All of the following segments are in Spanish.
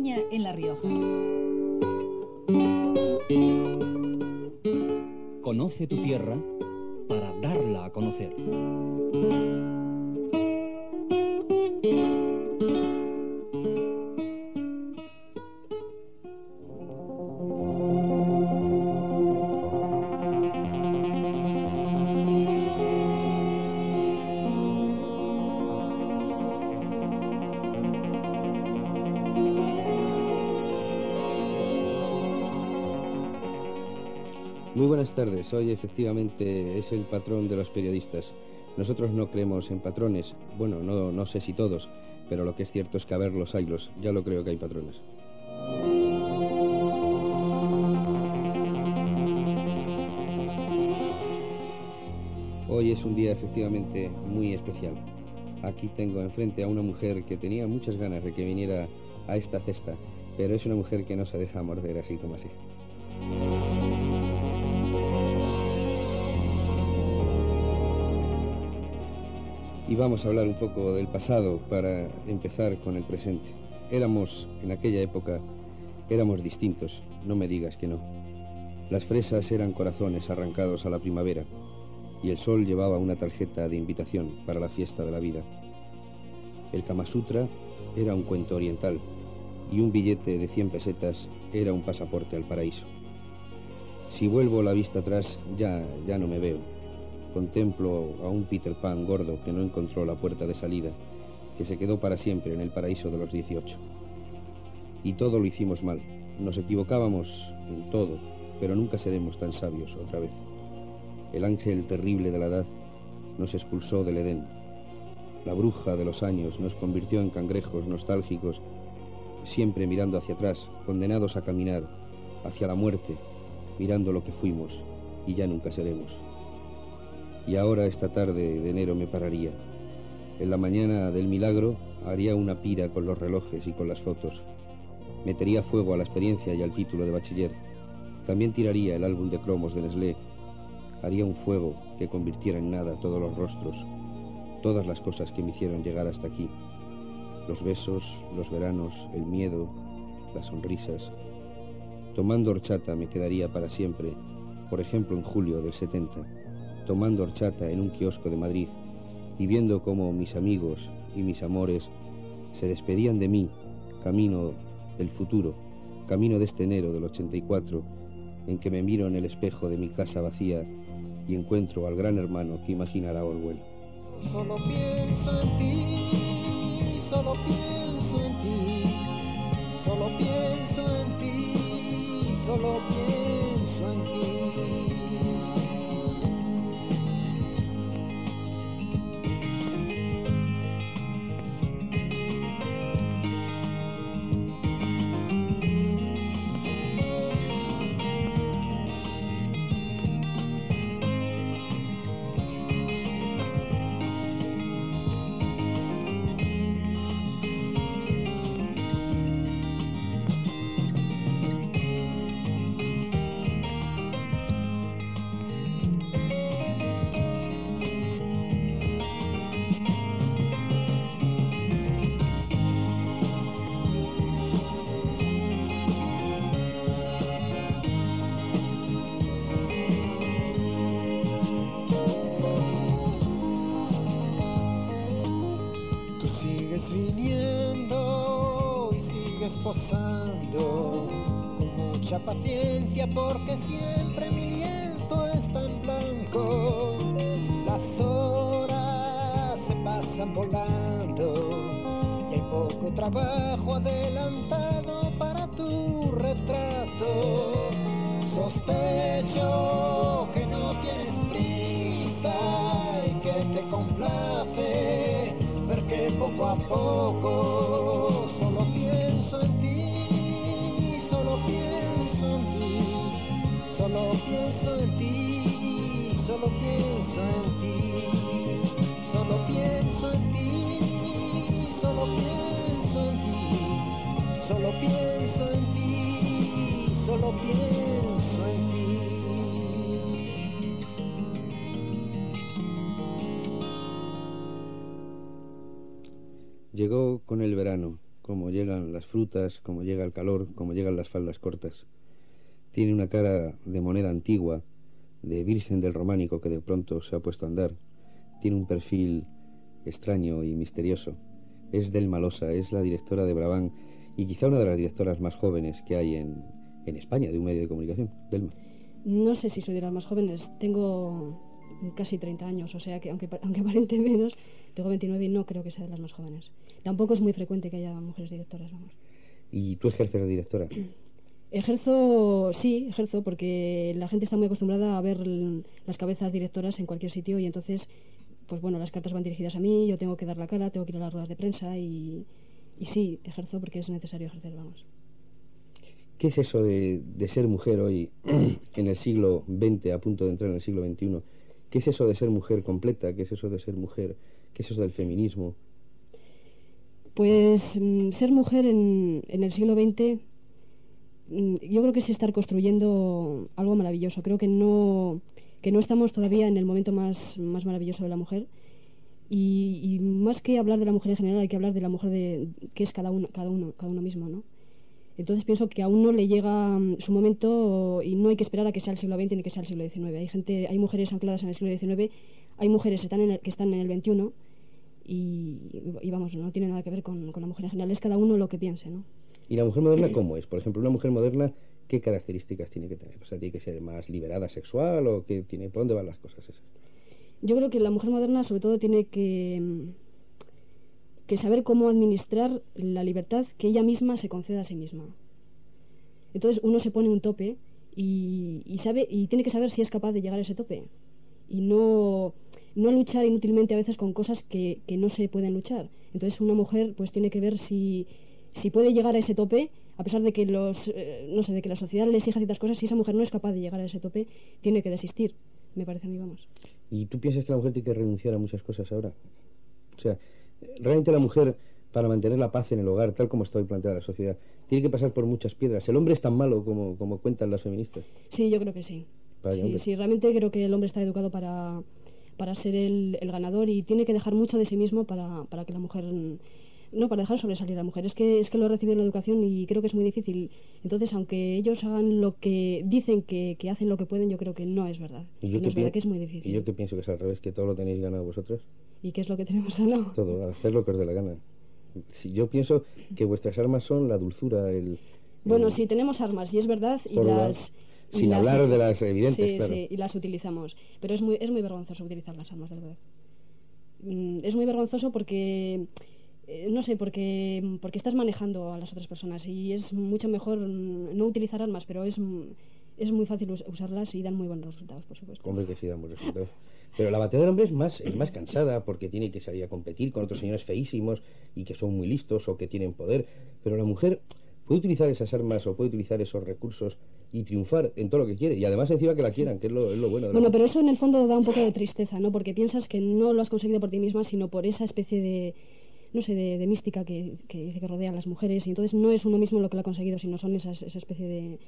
En La Rioja. Conoce tu tierra para darla a conocer. Buenas tardes. Hoy efectivamente es el patrón de los periodistas. Nosotros no creemos en patrones. Bueno, no, no sé si todos, pero lo que es cierto es que a ver los haylos. Ya lo creo que hay patrones. Hoy es un día efectivamente muy especial. Aquí tengo enfrente a una mujer que tenía muchas ganas de que viniera a esta cesta, pero es una mujer que no se deja morder así como así. Y vamos a hablar un poco del pasado para empezar con el presente. Éramos, en aquella época, éramos distintos, no me digas que no. Las fresas eran corazones arrancados a la primavera y el sol llevaba una tarjeta de invitación para la fiesta de la vida. El Kama Sutra era un cuento oriental y un billete de 100 pesetas era un pasaporte al paraíso. Si vuelvo la vista atrás, ya, ya no me veo. Contemplo a un Peter Pan gordo que no encontró la puerta de salida, que se quedó para siempre en el paraíso de los 18. Y todo lo hicimos mal. Nos equivocábamos en todo, pero nunca seremos tan sabios otra vez. El ángel terrible de la edad nos expulsó del Edén. La bruja de los años nos convirtió en cangrejos nostálgicos, siempre mirando hacia atrás, condenados a caminar hacia la muerte, mirando lo que fuimos y ya nunca seremos. Y ahora esta tarde de enero me pararía. En la mañana del milagro haría una pira con los relojes y con las fotos. Metería fuego a la experiencia y al título de bachiller. También tiraría el álbum de cromos de Nestlé. Haría un fuego que convirtiera en nada todos los rostros, todas las cosas que me hicieron llegar hasta aquí. Los besos, los veranos, el miedo, las sonrisas. Tomando horchata me quedaría para siempre, por ejemplo en julio del 70 tomando horchata en un kiosco de Madrid y viendo cómo mis amigos y mis amores se despedían de mí, camino del futuro, camino de este enero del 84, en que me miro en el espejo de mi casa vacía y encuentro al gran hermano que imaginará Orwell. Solo pienso en ti, solo pienso en ti, solo pienso en ti, solo pienso porque siempre mi lienzo está en blanco. Las horas se pasan volando y hay poco trabajo adelantado frutas, cómo llega el calor, cómo llegan las faldas cortas. Tiene una cara de moneda antigua, de virgen del románico que de pronto se ha puesto a andar. Tiene un perfil extraño y misterioso. Es del Malosa, es la directora de Brabant y quizá una de las directoras más jóvenes que hay en, en España de un medio de comunicación. Delma. No sé si soy de las más jóvenes. Tengo casi 30 años, o sea que aunque, aunque aparente menos, tengo 29 y no creo que sea de las más jóvenes. Tampoco es muy frecuente que haya mujeres directoras, vamos. ¿Y tú ejerces de directora? Ejerzo, sí, ejerzo, porque la gente está muy acostumbrada a ver las cabezas directoras en cualquier sitio y entonces, pues bueno, las cartas van dirigidas a mí, yo tengo que dar la cara, tengo que ir a las ruedas de prensa y, y sí, ejerzo porque es necesario ejercer, vamos. ¿Qué es eso de, de ser mujer hoy, en el siglo XX, a punto de entrar en el siglo XXI? ¿Qué es eso de ser mujer completa? ¿Qué es eso de ser mujer? ¿Qué es eso del feminismo? Pues mm, ser mujer en, en el siglo XX mm, yo creo que es estar construyendo algo maravilloso. Creo que no, que no estamos todavía en el momento más, más maravilloso de la mujer. Y, y, más que hablar de la mujer en general, hay que hablar de la mujer de que es cada uno, cada uno, cada uno mismo, ¿no? Entonces pienso que aún no le llega mm, su momento y no hay que esperar a que sea el siglo XX ni que sea el siglo XIX. Hay gente, hay mujeres ancladas en el siglo XIX, hay mujeres que están en el, que están en el XXI y, y, vamos, no tiene nada que ver con, con, la mujer en general, es cada uno lo que piense, ¿no? ¿Y la mujer moderna cómo es? Por ejemplo, una mujer moderna, ¿qué características tiene que tener? O sea, ¿tiene que ser más liberada sexual o qué tiene, por dónde van las cosas esas? Yo creo que la mujer moderna sobre todo tiene que que saber cómo administrar la libertad que ella misma se conceda a sí misma. Entonces uno se pone un tope y, y, sabe y tiene que saber si es capaz de llegar a ese tope y no no luchar inútilmente a veces con cosas que, que no se pueden luchar. Entonces una mujer pues tiene que ver si, si puede llegar a ese tope a pesar de que los eh, no sé de que la sociedad le exija ciertas cosas si esa mujer no es capaz de llegar a ese tope tiene que desistir me parece a mí vamos y tú piensas que la mujer tiene que renunciar a muchas cosas ahora o sea realmente la mujer, para mantener la paz en el hogar, tal como está hoy planteada la sociedad, tiene que pasar por muchas piedras. ¿El hombre es tan malo como, como cuentan las feministas? Sí, yo creo que sí. sí, sí, realmente creo que el hombre está educado para, para ser el, el, ganador y tiene que dejar mucho de sí mismo para, para que la mujer no para dejar sobresalir a la mujer. Es que es que lo he recibido en la educación y creo que es muy difícil. Entonces aunque ellos hagan lo que dicen que, que hacen lo que pueden yo creo que no es verdad. ¿Y yo no es verdad que es muy difícil. Y yo que pienso que es al revés que todo lo tenéis ganado vosotros ¿Y qué es lo que tenemos ganado? Todo, hacer lo que os dé la gana. Si yo pienso que vuestras armas son la dulzura, el... Bueno, sí, tenemos armas, y es verdad, y las... sin las, hablar de las evidentes, sí, claro. Sí, y las utilizamos. Pero es muy, es muy vergonzoso utilizar las armas, de verdad. Mm, es muy vergonzoso porque... Eh, no sé, porque, porque estás manejando a las otras personas y es mucho mejor no utilizar armas, pero es, es muy fácil usarlas y dan muy buenos resultados, por supuesto. Hombre, que sí dan buenos resultados. Pero la batalla del hombre es más, es más cansada porque tiene que salir a competir con otros señores feísimos y que son muy listos o que tienen poder. Pero la mujer puede utilizar esas armas o puede utilizar esos recursos y triunfar en todo lo que quiere. Y además encima que la quieran, que es lo, es lo bueno. De bueno, pero eso en el fondo da un poco de tristeza, ¿no? Porque piensas que no lo has conseguido por ti misma, sino por esa especie de no sé, de, de mística que, que, que rodea a las mujeres. Y entonces no es uno mismo lo que lo ha conseguido, sino son esas, esa especie de,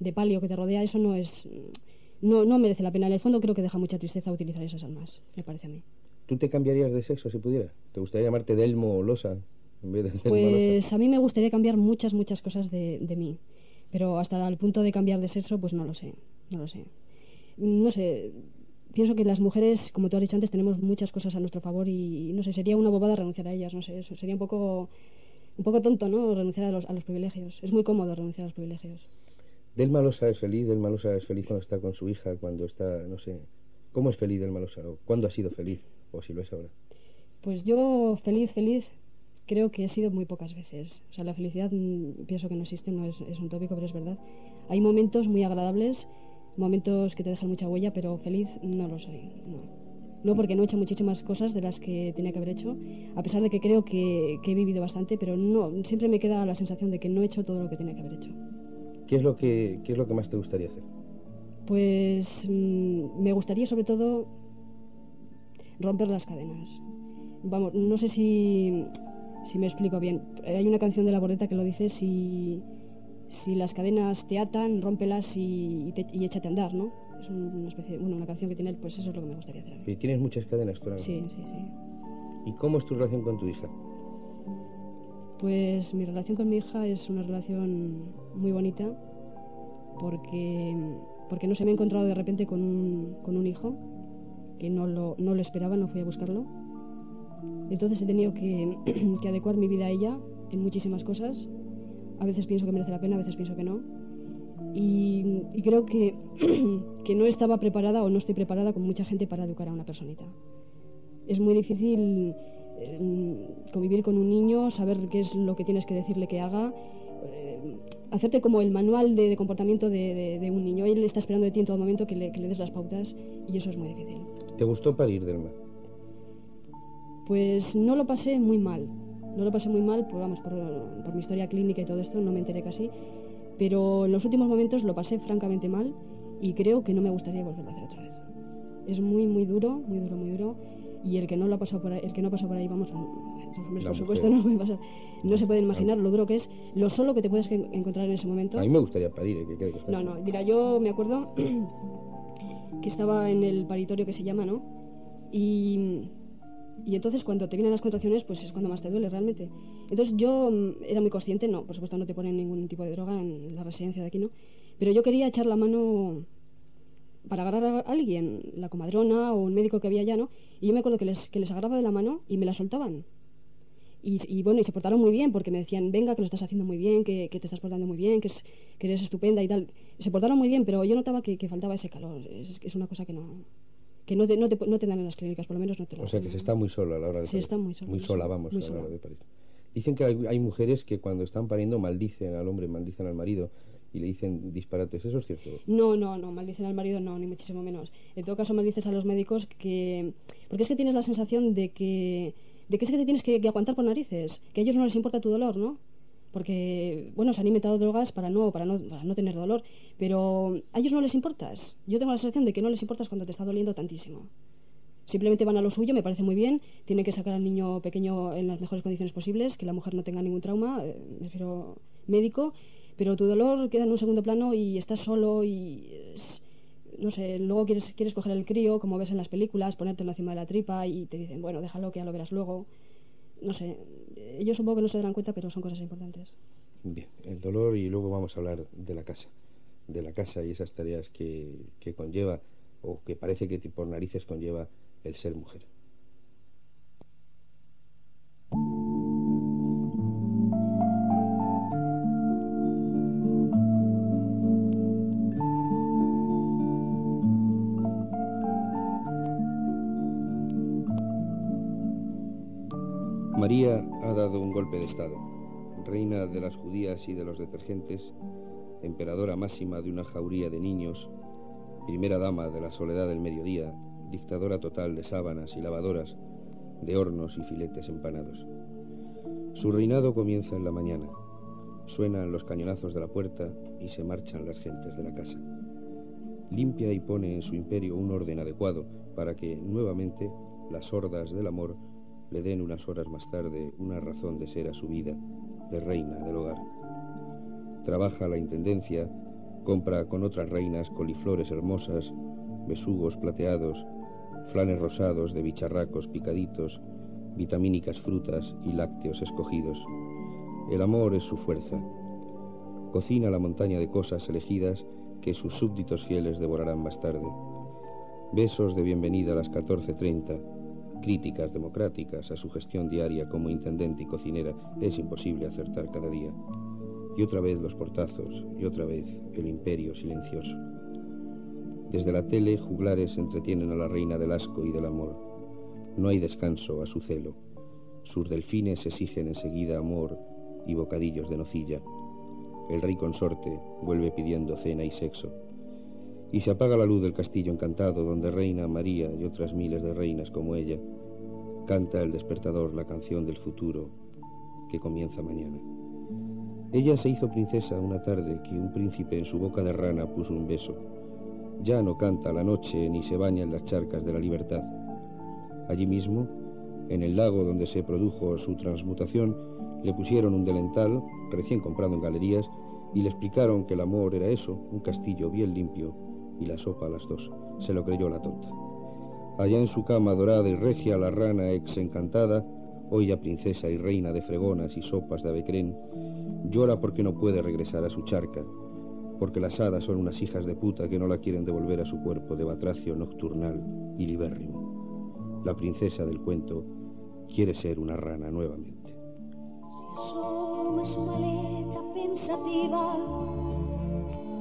de palio que te rodea. Eso no es no, no merece la pena. En el fondo creo que deja mucha tristeza utilizar esas armas, me parece a mí. ¿Tú te cambiarías de sexo si pudiera? ¿Te gustaría llamarte Delmo o Losa en vez de Delmo Pues a mí me gustaría cambiar muchas, muchas cosas de, de mí. Pero hasta el punto de cambiar de sexo, pues no lo sé. No lo sé. No sé. Pienso que las mujeres, como tú has dicho antes, tenemos muchas cosas a nuestro favor y, no sé, sería una bobada renunciar a ellas, no sé, eso sería un poco, un poco tonto, ¿no? Renunciar a los, a los privilegios. Es muy cómodo renunciar a los privilegios. Delma Losa es feliz, Delma Losa es feliz cuando está con su hija, cuando está, no sé, ¿cómo es feliz Delma Losa? ¿O ¿Cuándo ha sido feliz? ¿O si lo es ahora? Pues yo feliz, feliz, creo que he sido muy pocas veces. O sea, la felicidad mmm, pienso que no existe, no es, es un tópico, pero es verdad. Hay momentos muy agradables, momentos que te dejan mucha huella, pero feliz no lo soy, no. No porque no he hecho muchísimas cosas de las que tenía que haber hecho, a pesar de que creo que, que he vivido bastante, pero no, siempre me queda la sensación de que no he hecho todo lo que tenía que haber hecho. ¿Qué es lo que, qué es lo que más te gustaría hacer? Pues mmm, me gustaría sobre todo romper las cadenas. Vamos, no sé si, si me explico bien. Hay una canción de la Bordeta que lo dice, si, si las cadenas te atan, rómpelas y, y, te, y échate a andar, ¿no? Es una especie, bueno, una canción que tiene él, pues eso es lo que me gustaría hacer. A mí. ¿Y tienes muchas cadenas tú ahora? Sí, sí, sí. ¿Y cómo es tu relación con tu hija? Pues mi relación con mi hija es una relación muy bonita porque, porque no se me ha encontrado de repente con un, con un hijo que no lo, no lo esperaba, no fui a buscarlo. Entonces he tenido que, adecuar mi vida a ella en muchísimas cosas. A veces pienso que merece la pena, a veces pienso que no. Y, creo que, que no estaba preparada o no estoy preparada con mucha gente para educar a una personita. Es muy difícil eh, convivir con un niño, saber qué es lo que tienes que decirle que haga, eh, hacerte como el manual de, comportamiento de, un niño. Él está esperando de ti en todo momento que le, que des las pautas y eso es muy difícil. ¿Te gustó parir, Delma? Pues no lo pasé muy mal. No lo pasé muy mal, por, vamos, por, por mi historia clínica y todo esto, no me enteré casi. Pero en los últimos momentos lo pasé francamente mal y creo que no me gustaría volverlo a hacer otra vez. Es muy, muy duro, muy duro, muy duro. Y el que no lo ha pasado por ahí, el que no ha pasado por ahí, vamos, los hombres, La por mujer. supuesto, no lo pueden pasar. No se pueden imaginar lo duro que es, lo solo que te puedes encontrar en ese momento. A mí me gustaría parir, eh, que quede constancia. No, no, mira, yo me acuerdo que estaba en el paritorio que se llama, ¿no? Y, y entonces cuando te vienen las contracciones, pues es cuando más te duele realmente. Entonces yo mm, era muy consciente, no, por supuesto no te ponen ningún tipo de droga en la residencia de aquí, ¿no? Pero yo quería echar la mano para agarrar a alguien, la comadrona o un médico que había allá, ¿no? Y yo me acuerdo que les, que les agarraba de la mano y me la soltaban. Y, y bueno, y se portaron muy bien porque me decían, venga, que lo estás haciendo muy bien, que, que te estás portando muy bien, que, es, que eres estupenda y tal. Se portaron muy bien, pero yo notaba que, que faltaba ese calor. Es, es una cosa que no que no te, no, te, no te dan en las clínicas, por lo menos no te lo O sea que se está muy sola a la hora de Se parir. está muy sola, Muy sola, vamos, muy a la hora de parir. Dicen que hay, hay mujeres que cuando están pariendo maldicen al hombre, maldicen al marido y le dicen disparates. ¿Eso es cierto? No, no, no, maldicen al marido no, ni muchísimo menos. En todo caso maldices a los médicos que... Porque es que tienes la sensación de que... De que es que te tienes que, que aguantar por narices, que a ellos no les importa tu dolor, ¿no? Porque, bueno, se han inventado drogas para no, para no, para no tener dolor, pero a ellos no les importas. Yo tengo la sensación de que no les importas cuando te está doliendo tantísimo. Simplemente van a lo suyo, me parece muy bien. Tienen que sacar al niño pequeño en las mejores condiciones posibles, que la mujer no tenga ningún trauma, eh, me refiero médico, pero tu dolor queda en un segundo plano y estás solo y no sé, luego quieres, quieres coger el crío, como ves en las películas, ponértelo encima de la tripa y te dicen, bueno, déjalo que ya lo verás luego. No sé, ellos supongo que no se darán cuenta, pero son cosas importantes. Bien, el dolor y luego vamos a hablar de la casa. De la casa y esas tareas que, que conlleva o que parece que por narices conlleva el ser mujer. Dado un golpe de Estado. Reina de las judías y de los detergentes, emperadora máxima de una jauría de niños, primera dama de la soledad del mediodía, dictadora total de sábanas y lavadoras, de hornos y filetes empanados. Su reinado comienza en la mañana. Suenan los cañonazos de la puerta y se marchan las gentes de la casa. Limpia y pone en su imperio un orden adecuado para que, nuevamente, las hordas del amor le den unas horas más tarde una razón de ser a su vida, de reina del hogar. Trabaja la intendencia, compra con otras reinas coliflores hermosas, besugos plateados, flanes rosados de bicharracos picaditos, vitamínicas frutas y lácteos escogidos. El amor es su fuerza. Cocina la montaña de cosas elegidas que sus súbditos fieles devorarán más tarde. Besos de bienvenida a las 14.30, críticas democráticas a su gestión diaria como intendente y cocinera, es imposible acertar cada día. Y otra vez los portazos, y otra vez el imperio silencioso. Desde la tele, juglares entretienen a la reina del asco y del amor. No hay descanso a su celo. Sus delfines exigen enseguida amor y bocadillos de nocilla. El rey consorte vuelve pidiendo cena y sexo. Y se apaga la luz del castillo encantado donde reina María y otras miles de reinas como ella. Canta el despertador la canción del futuro que comienza mañana. Ella se hizo princesa una tarde que un príncipe en su boca de rana puso un beso. Ya no canta la noche ni se baña en las charcas de la libertad. Allí mismo, en el lago donde se produjo su transmutación, le pusieron un delental, recién comprado en galerías, y le explicaron que el amor era eso, un castillo bien limpio, y la sopa a las dos. Se lo creyó la tonta. Allá en su cama dorada y regia, la rana ex encantada hoy ya princesa y reina de fregonas y sopas de avecrén, llora porque no puede regresar a su charca, porque las hadas son unas hijas de puta que no la quieren devolver a su cuerpo de batracio nocturnal y libérrimo. La princesa del cuento quiere ser una rana nuevamente. asoma su maleta pensativa,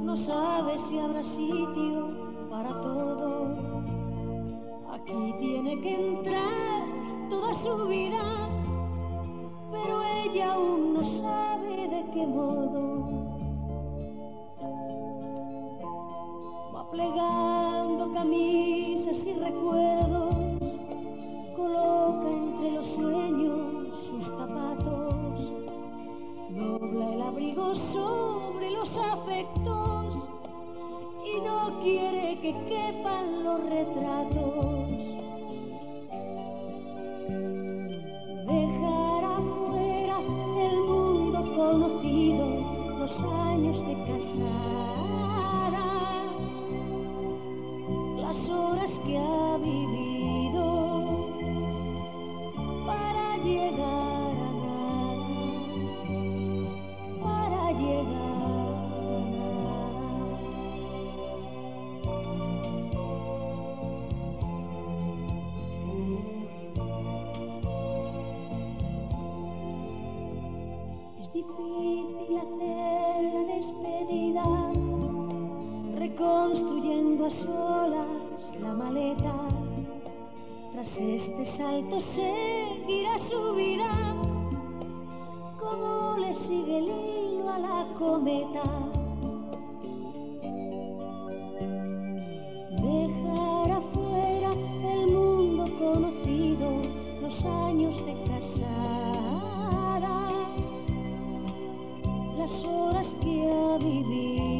no sabe si habrá sitio para todo. Aquí tiene que entrar toda su vida, pero ella aún no sabe de qué modo. Va plegando camisas que quepan los retratos. Las horas que ha vivido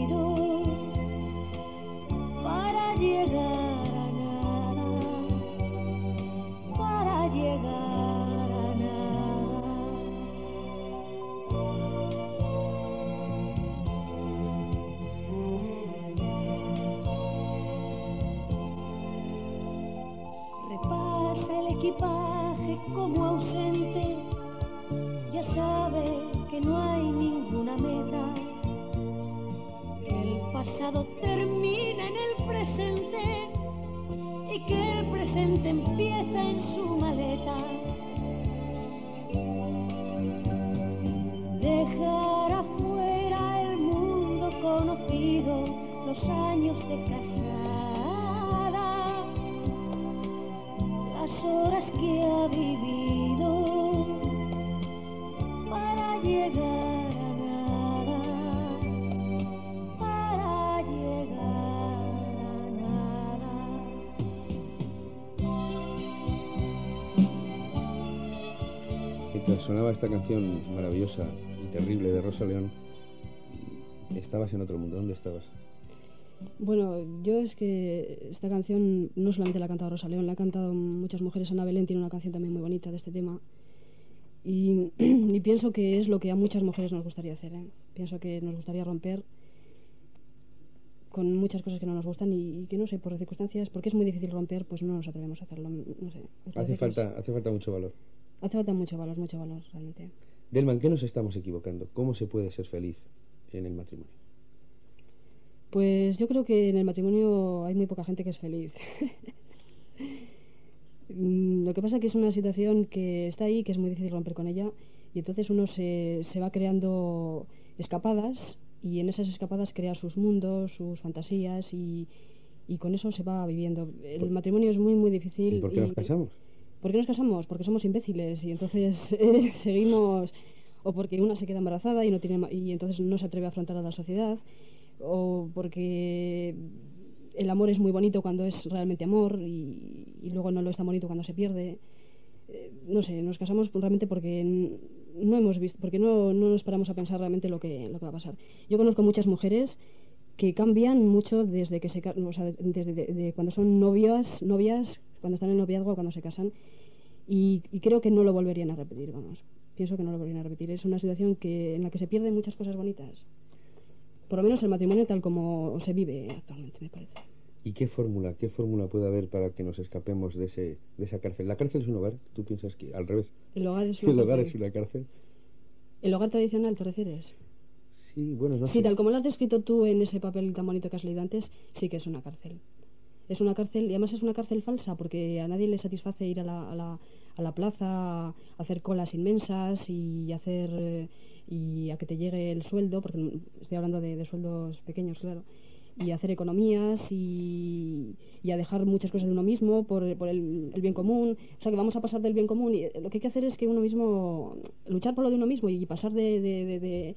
sonaba esta canción maravillosa y terrible de Rosa León, estabas en otro mundo. ¿Dónde estabas? Bueno, yo es que esta canción no solamente la ha cantado Rosa León, la ha cantado muchas mujeres. Ana Belén tiene una canción también muy bonita de este tema. Y, y pienso que es lo que a muchas mujeres nos gustaría hacer. ¿eh? Pienso que nos gustaría romper con muchas cosas que no nos gustan y, y que no sé, por circunstancias, porque es muy difícil romper, pues no nos atrevemos a hacerlo. No sé. Hace es- falta, hace falta mucho valor. Hace falta mucho valor, mucho valor realmente. Delman, ¿qué nos estamos equivocando? ¿Cómo se puede ser feliz en el matrimonio? Pues yo creo que en el matrimonio hay muy poca gente que es feliz. Lo que pasa que es una situación que está ahí, que es muy difícil romper con ella, y entonces uno se, se va creando escapadas, y en esas escapadas crea sus mundos, sus fantasías, y, y con eso se va viviendo. El matrimonio es muy, muy difícil. ¿Y por qué nos casamos? ¿Por qué nos casamos? Porque somos imbéciles y entonces eh, seguimos, o porque una se queda embarazada y no tiene y entonces no se atreve a afrontar a la sociedad, o porque el amor es muy bonito cuando es realmente amor y, luego no lo es tan bonito cuando se pierde. Eh, no sé, nos casamos realmente porque no hemos visto, porque no, no nos paramos a pensar realmente lo que, lo que va a pasar. Yo conozco muchas mujeres que cambian mucho desde que se o sea, desde de- de cuando son novias, novias, cuando están en noviazgo, cuando se casan, y, y creo que no lo volverían a repetir, vamos. Pienso que no lo volverían a repetir. Es una situación que en la que se pierden muchas cosas bonitas. Por lo menos el matrimonio tal como se vive actualmente, me parece. ¿Y qué fórmula, qué fórmula puede haber para que nos escapemos de, ese, de esa cárcel? ¿La cárcel es un hogar? ¿Tú piensas que al revés? El hogar es una ¿El hogar es una cárcel? ¿El hogar tradicional te refieres? Sí, bueno, no Sí, sé. tal como lo has descrito tú en ese papel tan bonito que has leído antes, sí que es una cárcel. Es una cárcel, y además es una cárcel falsa, porque a nadie le satisface ir a la, a la, a la plaza, a hacer colas inmensas y hacer eh, y a que te llegue el sueldo, porque estoy hablando de, de sueldos pequeños, claro, y hacer economías y, y a dejar muchas cosas de uno mismo por, por el, el bien común. O sea, que vamos a pasar del bien común y eh, lo que hay que hacer es que uno mismo, luchar por lo de uno mismo y pasar de, de, de, de-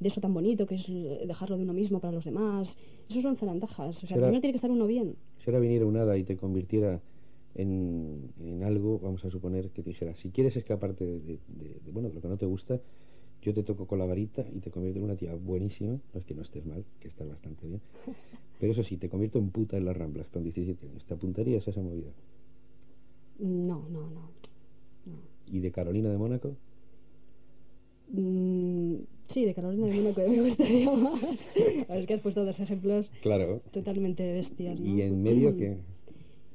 de eso tan bonito que es dejarlo de uno mismo para los demás. Eso son zarandajas. O sea, primero tiene que estar uno bien. Si ahora viniera un hada y te convirtiera en, en algo, vamos a suponer que te dijera, si quieres escaparte de, de- de- de, bueno, de lo que no te gusta, yo te toco con la varita y te convierto en una tía buenísima, no es que no estés mal, que estás bastante bien, pero eso sí, te convierto en puta en las ramblas con 17 años, ¿te apuntarías a esa movida? No, no, no. ¿Y de Carolina de Mónaco? Mm, sí, de Carolina de Mónaco me gustaría más. A ver, que has puesto dos ejemplos Claro. totalmente bestias. ¿no? ¿Y en medio qué?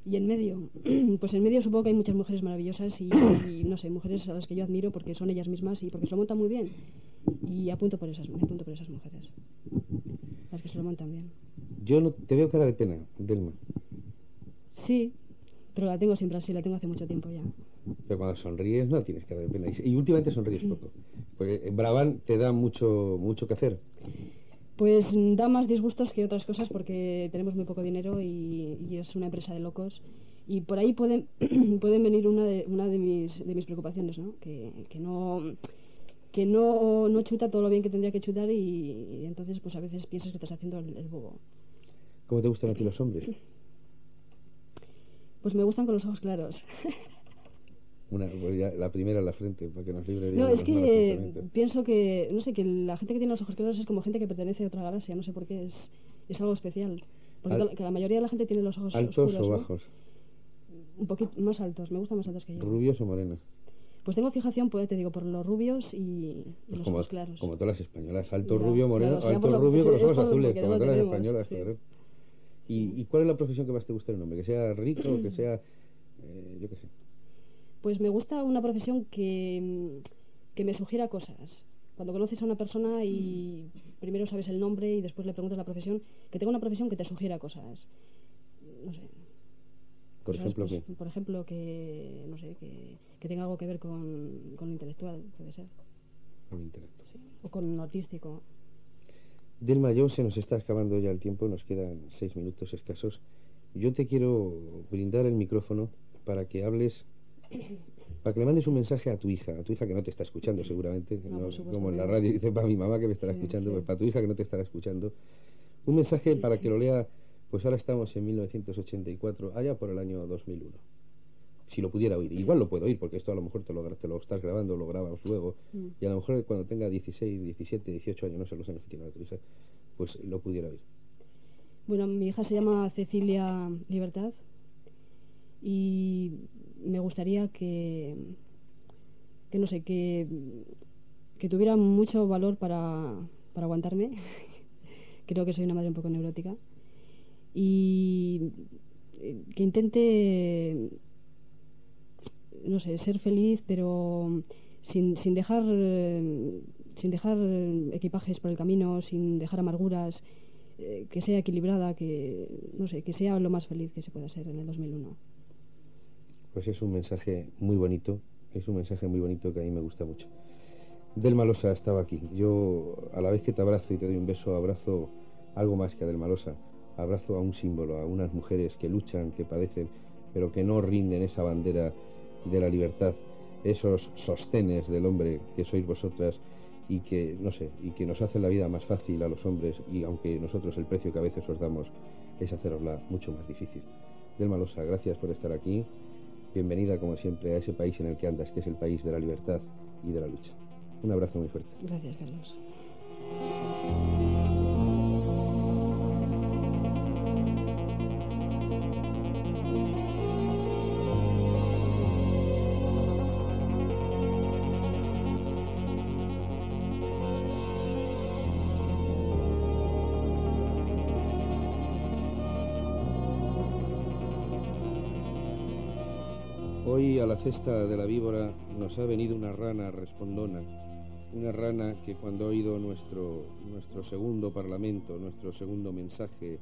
Y en medio, pues en medio supongo que hay muchas mujeres maravillosas y, y, no sé, mujeres a las que yo admiro porque son ellas mismas y porque se lo montan muy bien. Y apunto por esas, me apunto por esas mujeres. Las que se lo montan bien. Yo no, te veo cara de pena, Delma, Sí, pero la tengo siempre así, la tengo hace mucho tiempo ya. Pero cuando sonríes no tienes cara de pena. Y, últimamente sonríes poco. Porque Brabant te da mucho, mucho que hacer. Pues da más disgustos que otras cosas porque tenemos muy poco dinero y, y es una empresa de locos. Y por ahí pueden, pueden venir una de, una de mis, de mis preocupaciones, ¿no? Que, que no que no, no chuta todo lo bien que tendría que chutar y, y entonces pues a veces piensas que estás haciendo el, el bobo. ¿Cómo te gustan a ti los hombres? Pues me gustan con los ojos claros. Una, pues la primera en la frente, para que nos libre No, es que pienso que, no sé, que la gente que tiene los ojos claros es como gente que pertenece a otra galaxia, no sé por qué, es, es algo especial. Porque Al- que la mayoría de la gente tiene los ojos ¿Altos oscuros, o ¿no? bajos? Un poquito más altos, me gustan más altos que yo. ¿Rubios o morenos? Pues tengo fijación, pues te digo, por los rubios y, Pues los como, ojos claros. como todas las españolas, alto Ya, rubio, moreno, claro, alto lo- rubio con los ojos azules, como todas las españolas, sí. ¿Y, ¿Y cuál es la profesión que más te gusta en un hombre? Que sea rico, que sea, eh, yo qué sé. Pues me gusta una profesión que, mm, que me sugiera cosas. Cuando conoces a una persona y primero sabes el nombre y después le preguntas la profesión, que tenga una profesión que te sugiera cosas. No sé. Por ejemplo, Pues, ¿qué? Por ejemplo, que, no sé, que, que tenga algo que ver con, con lo intelectual, puede ser. Con intelecto. O con lo artístico. Delma, yo se nos está acabando ya el tiempo, nos quedan seis minutos escasos. Yo te quiero brindar el micrófono para que hables, para que le mandes un mensaje a tu hija, a tu hija que no te está escuchando seguramente, No, como en la radio dice para mi mamá que me estará Sí, escuchando, sí. pues para tu hija que no te estará escuchando. Un mensaje para que lo lea, pues ahora estamos en 1984, allá por el año 2001. Si lo pudiera oír, igual lo puedo oír, porque esto a lo mejor te lo, te lo estás grabando, lo grabas luego, Mm. y a lo mejor cuando tenga 16, 17, 18 años, no sé los años que tiene la Teresa, pues lo pudiera oír. Bueno, mi hija se llama Cecilia Libertad y me gustaría que, que no sé, que, que tuviera mucho valor para, para aguantarme. Creo que soy una madre un poco neurótica. Y eh, que intente, no sé, ser feliz, pero sin, sin dejar eh, sin dejar equipajes por el camino, sin dejar amarguras, eh, que sea equilibrada, que no sé, que sea lo más feliz que se pueda ser en el 2001. Pues es un mensaje muy bonito, es un mensaje muy bonito que a mí me gusta mucho. Del Malosa estaba aquí. Yo, a la vez que te abrazo y te doy un beso, abrazo algo más que a Del Malosa. Abrazo a un símbolo, a unas mujeres que luchan, que padecen, pero que no rinden esa bandera de la libertad, esos sostenes del hombre que sois vosotras y que, no sé, y que nos hacen la vida más fácil a los hombres y aunque nosotros el precio que a veces os damos es hacerosla mucho más difícil. Del Malosa, gracias por estar aquí. Bienvenida, como siempre, a ese país en el que andas, que es el país de la libertad y de la lucha. Un abrazo muy fuerte. Gracias, Carlos. Cesta de la víbora nos ha venido una rana respondona, una rana que cuando ha oído nuestro, nuestro segundo parlamento, nuestro segundo mensaje,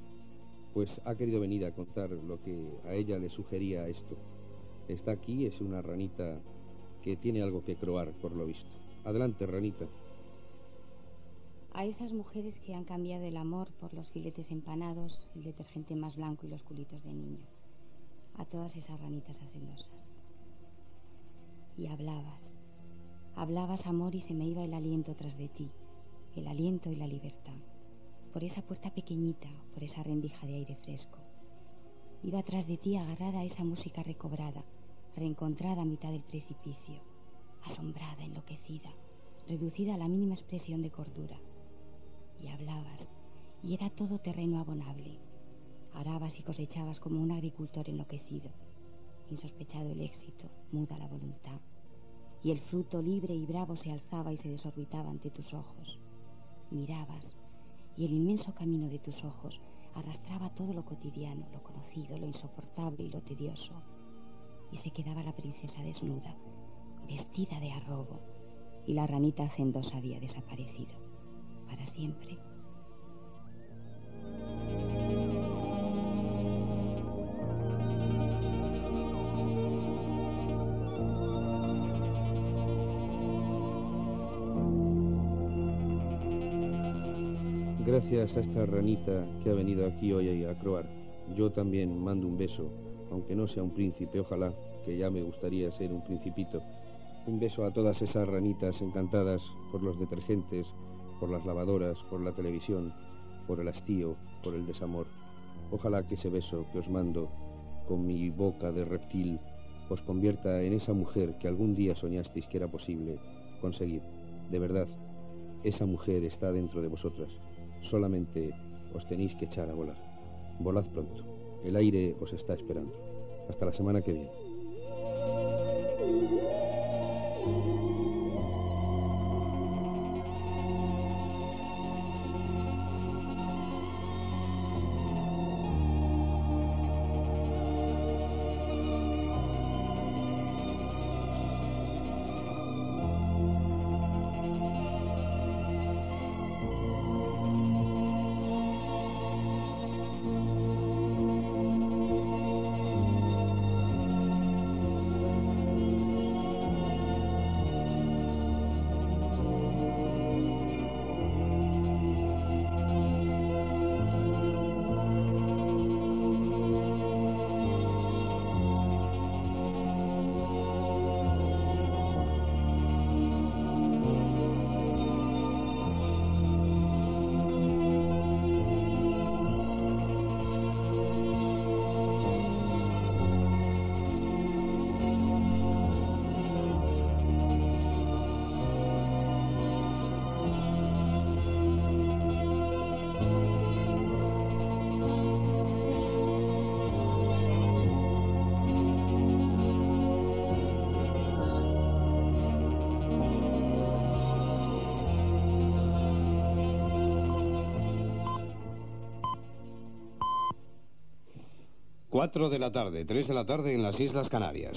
pues ha querido venir a contar lo que a ella le sugería esto. Está aquí, es una ranita que tiene algo que croar, por lo visto. Adelante, ranita. A esas mujeres que han cambiado el amor por los filetes empanados, el detergente más blanco y los culitos de niño. A todas esas ranitas hacendosas. Y hablabas. Hablabas amor y se me iba el aliento tras de ti. El aliento y la libertad. Por esa puerta pequeñita, por esa rendija de aire fresco. Iba tras de ti agarrada a esa música recobrada, reencontrada a mitad del precipicio, asombrada, enloquecida, reducida a la mínima expresión de cordura. Y hablabas, y era todo terreno abonable. Arabas y cosechabas como un agricultor enloquecido, insospechado el éxito, muda la voluntad. Y el fruto libre y bravo se alzaba y se desorbitaba ante tus ojos. Mirabas, y el inmenso camino de tus ojos arrastraba todo lo cotidiano, lo conocido, lo insoportable y lo tedioso y se quedaba la princesa desnuda, vestida de arrobo, y la ranita hacendosa había desaparecido, para siempre. A esta ranita que ha venido aquí hoy a croar, yo también mando un beso aunque no sea un príncipe, ojalá, que ya me gustaría ser un principito. Un beso a todas esas ranitas encantadas por los detergentes, por las lavadoras, por la televisión, por el hastío, por el desamor. Ojalá que ese beso que os mando con mi boca de reptil os convierta en esa mujer que algún día soñasteis que era posible conseguir. De verdad, esa mujer está dentro de vosotras. Solamente os tenéis que echar a volar. Volad pronto. El aire os está esperando. Hasta la semana que viene. 4 de la tarde, 3 de la tarde en las Islas Canarias.